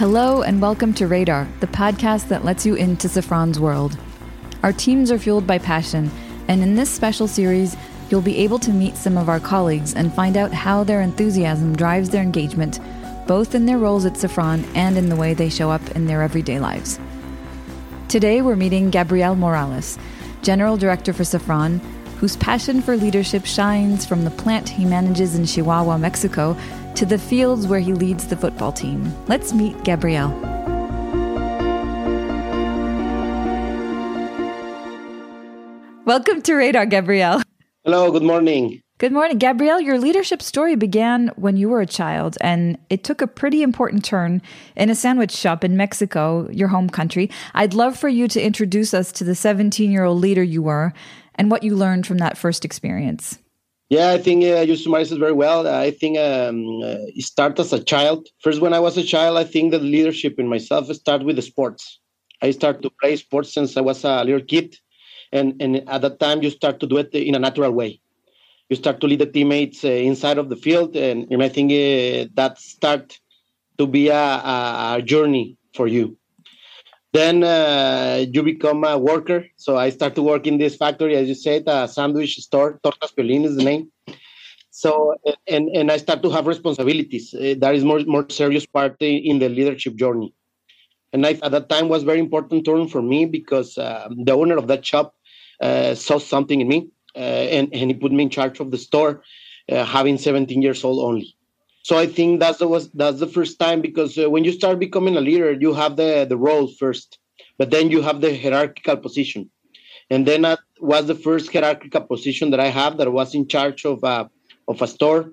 Hello, and welcome to Radar, the podcast that lets you into Safran's world. Our teams are fueled by passion, and in this special series, you'll be able to meet some of our colleagues and find out how their enthusiasm drives their engagement, both in their roles at Safran and in the way they show up in their everyday lives. Today, we're meeting Gabriel Morales, General Director for Safran, whose passion for leadership shines from the plant he manages in Chihuahua, Mexico, to the fields where he leads the football team. Let's meet Gabriel. Welcome to Radar, Gabriel. Hello, good morning. Good morning. Gabrielle. your leadership story began when you were a child, and it took a pretty important turn in a sandwich shop in Mexico, your home country. I'd love for you to introduce us to the 17 year old leader you were and what you learned from that first experience. Yeah, I think uh, you summarized it very well. I think um, uh, as a child. First, when I was a child, I think that leadership in myself started with the sports. I started to play sports since I was a little kid. And, and at that time, you start to do it in a natural way. You start to lead the teammates uh, inside of the field. And, and I think uh, that start to be a, a, a journey for you. Then uh, you become a worker. So I start to work in this factory, as you said, a sandwich store. Tortas Piolín is the name. So and and I start to have responsibilities. Uh, that is more more serious part in the leadership journey. And I, at that time was very important turn for me because uh, the owner of that shop uh, saw something in me, uh, and and he put me in charge of the store, uh, having 17 years old only so I think that's the was that's the first time because uh, when you start becoming a leader, you have the the role first, but then you have the hierarchical position, and then that was the first hierarchical position that I have that was in charge of a of a store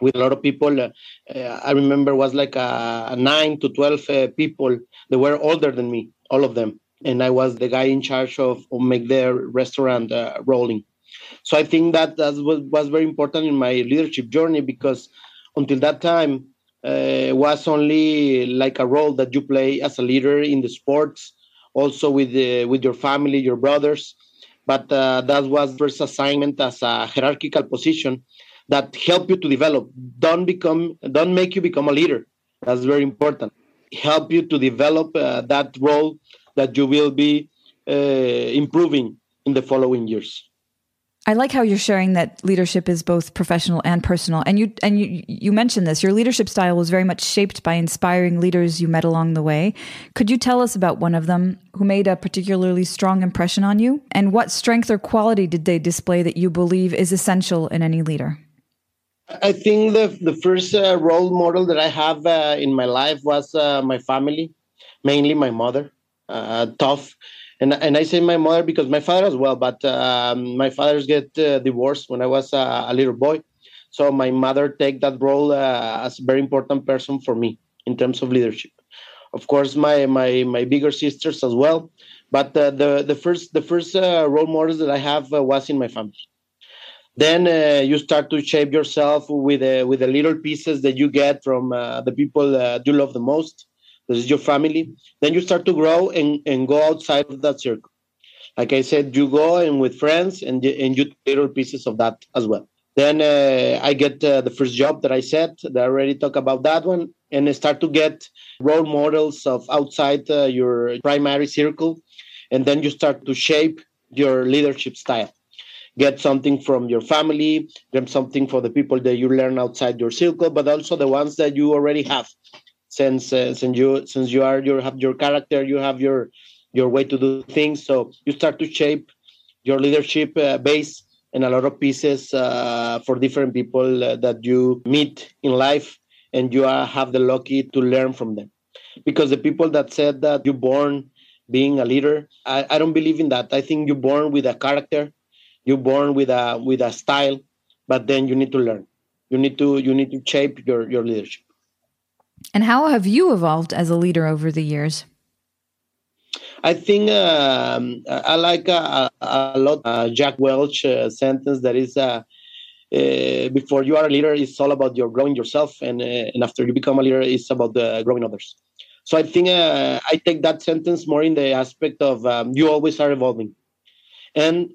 with a lot of people. Uh, uh, I remember was like a, a nine to twelve uh, people that were older than me, all of them, and I was the guy in charge of, of make their restaurant uh, rolling. So I think that that was was very important in my leadership journey because until that time uh, was only like a role that you play as a leader in the sports, also with the, with your family, your brothers. But uh, that was first assignment as a hierarchical position that help you to develop. Don't become, don't make you become a leader. That's very important. Help you to develop uh, that role that you will be improving in the following years. I like how you're sharing that leadership is both professional and personal. And you and you you mentioned this. Your leadership style was very much shaped by inspiring leaders you met along the way. Could you tell us about one of them who made a particularly strong impression on you? And what strength or quality did they display that you believe is essential in any leader? I think the the first uh, role model that I have uh, in my life was uh, my family, mainly my mother. Uh, tough and and I say my mother because my father as well. But um, my fathers get uh, divorced when I was a, a, little boy, so my mother take that role uh, as a very important person for me in terms of leadership. Of course, my my my bigger sisters as well. But uh, the the first the first uh, role models that I have uh, was in my family. Then uh, you start to shape yourself with with the little pieces that you get from the people you love the most this is your family. Then you start to grow and, and go outside of that circle. Like i said you go and with friends and, and you little pieces of that as well. Then uh, i get uh, the first job that i said that i already talked about that one and I start to get role models of outside uh, your primary circle. And then you start to shape your leadership style. Get something from your family get something for the people that you learn outside your circle but also the ones that you already have since uh, since you since you are you have your character you have your your way to do things. So you start to shape your leadership uh, base and a lot of pieces uh, for different people uh, that you meet in life and you are, have the lucky to learn from them. Because the people that said that you're born being a leader I, I don't believe in that. I think you're born with a character you're born with a with a style but then you need to learn. You need to you need to shape your your leadership and how have you evolved as a leader over the years? I think um, I like a, a lot uh, Jack Welch uh, sentence that is uh, uh, before you are a leader, it's all about your growing yourself, and uh, and after you become a leader, it's about growing others. So I think uh, I take that sentence more in the aspect of um, you always are evolving, and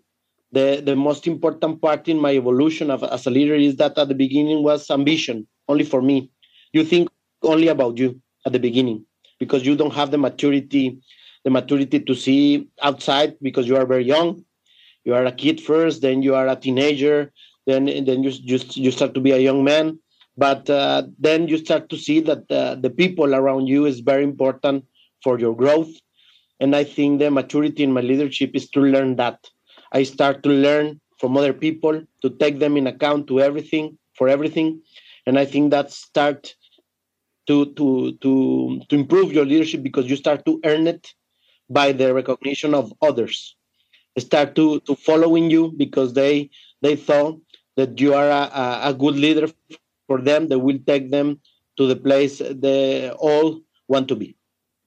the the most important part in my evolution of, as a leader is that at the beginning was ambition only for me. You think only about you at the beginning. because you don't have the maturity the maturity to see outside because you are very young. You are a kid first then you are a teenager then then you just you start to be a young man. But uh, then you start to see that uh, the people around you is very important for your growth. And i think the maturity in my leadership is to learn that. I start to learn from other people to take them in account to everything for everything. And i think that start to to to to improve your leadership because you start to earn it by the recognition of others they start to to following you because they they thought that you are a, a good leader for them that will take them to the place they all want to be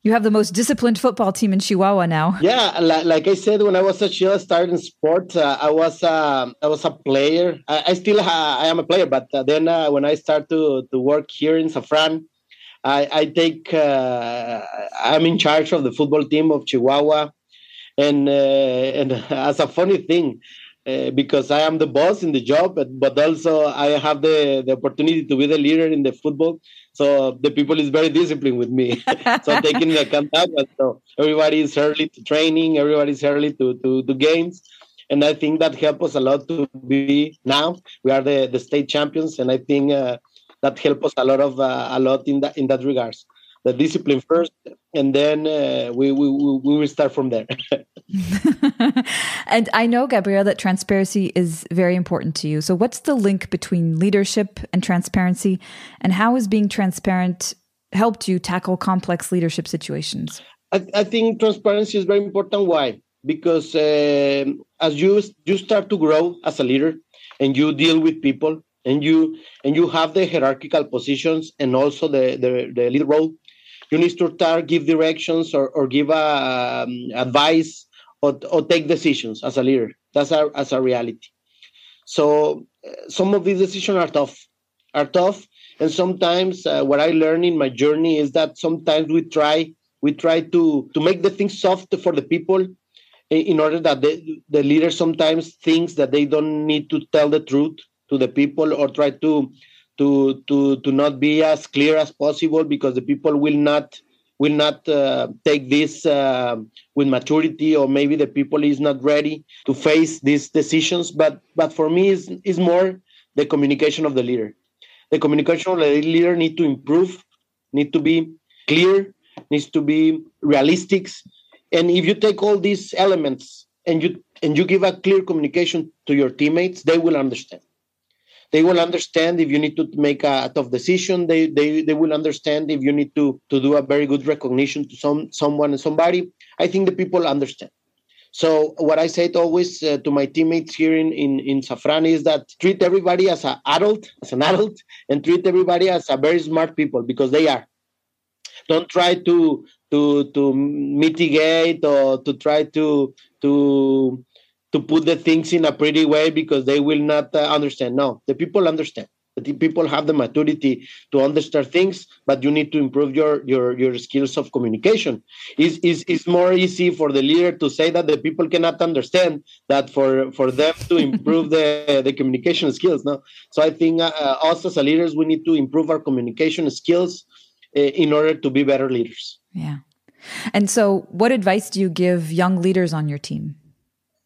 you have the most disciplined football team in Chihuahua now. Yeah, like, like I said, when I was a child, starting sports, uh, I was uh, I was a player. I, I still ha- I am a player, but uh, then uh, when I start to to work here in Safran, I, I take uh, I'm in charge of the football team of Chihuahua, and uh, and as a funny thing, uh, because I am the boss in the job, but, but also I have the, the opportunity to be the leader in the football. So the people is very disciplined with me. so taking into account that, so everybody is early to training, everybody is early to, to, to games. And I think that helps us a lot to be now. We are the, the state champions, and I think uh, that helps us a lot of uh, a lot in that in that regards. The discipline first and then uh, we, we we will start from there. And i know gabriel that transparency is very important to you. So what's the link between leadership and transparency? And how has being transparent helped you tackle complex leadership situations? I, I think transparency is very important. Why? Because uh, as you you start to grow as a leader and you deal with people and you and you have the hierarchical positions and also the the, the lead role. You need to start give directions or, or give uh, um, advice or, or take decisions as a leader. That's a, as a reality. So uh, some of these decisions are tough are tough. And sometimes uh, what i learned in my journey is that sometimes we try we try to to make the things soft for the people in order that the, the leader sometimes thinks that they don't need to tell the truth to the people or try to to to to not be as clear as possible because the people will not will not uh, take this uh, with maturity or maybe the people is not ready to face these decisions. But but for me is is more the communication of the leader. The communication of the leader need to improve need to be clear needs to be realistic. And if you take all these elements and you and you give a clear communication to your teammates they will understand they will understand if you need to make a tough decision. They they, they will understand if you need to to do a very good recognition to some someone and somebody. I think the people understand. So what i said always uh, to my teammates here in, in in safran is that treat everybody as an adult as an adult and treat everybody as a very smart people because they are. Don't try to to to mitigate or to try to to to put the things in a pretty way because they will not uh, understand. No, the people understand. The people have the maturity to understand things, but you need to improve your your your skills of communication. Is is is more easy for the leader to say that the people cannot understand that for for them to improve the the communication skills. No, so I think uh, us as leaders we need to improve our communication skills uh, in order to be better leaders. Yeah. And so, what advice do you give young leaders on your team?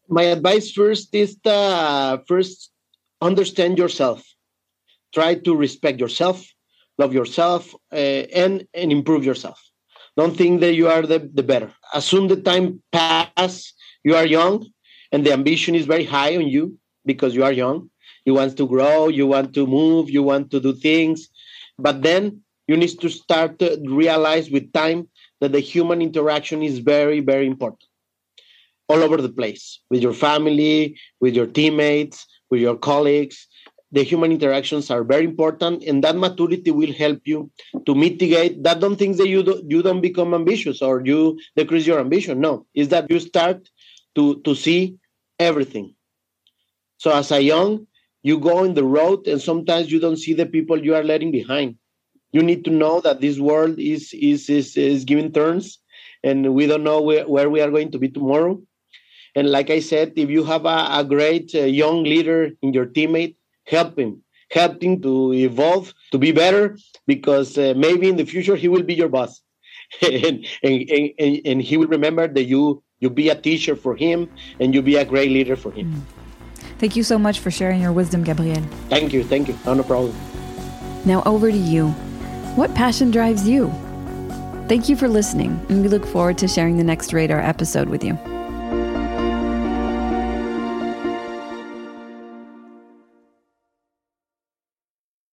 My advice first is to first understand yourself. Try to respect yourself love yourself uh, and and improve yourself. Don't think that you are the, the better. Assume the time pass you are young and the ambition is very high on you because you are young. You want to grow you want to move you want to do things. But then you need to start to realize with time that the human interaction is very very important all over the place with your family, with your teammates, with your colleagues. The human interactions are very important, and that maturity will help you to mitigate. That don't think that you do, you don't become ambitious or you decrease your ambition. No, is that you start to to see everything. So as a young, you go in the road, and sometimes you don't see the people you are letting behind. You need to know that this world is is is, is giving turns, and we don't know where, where we are going to be tomorrow and like I said, if you have a, a great uh, young leader in your teammate, help him, help him to evolve, to be better, because uh, maybe in the future he will be your boss. and, and, and, and he will remember that you you be a teacher for him and you be a great leader for him. Mm. Thank you so much for sharing your wisdom, Gabriel. Thank you, thank you. No, no problem. Now over to you. What passion drives you? Thank you for listening, and we look forward to sharing the next Radar episode with you.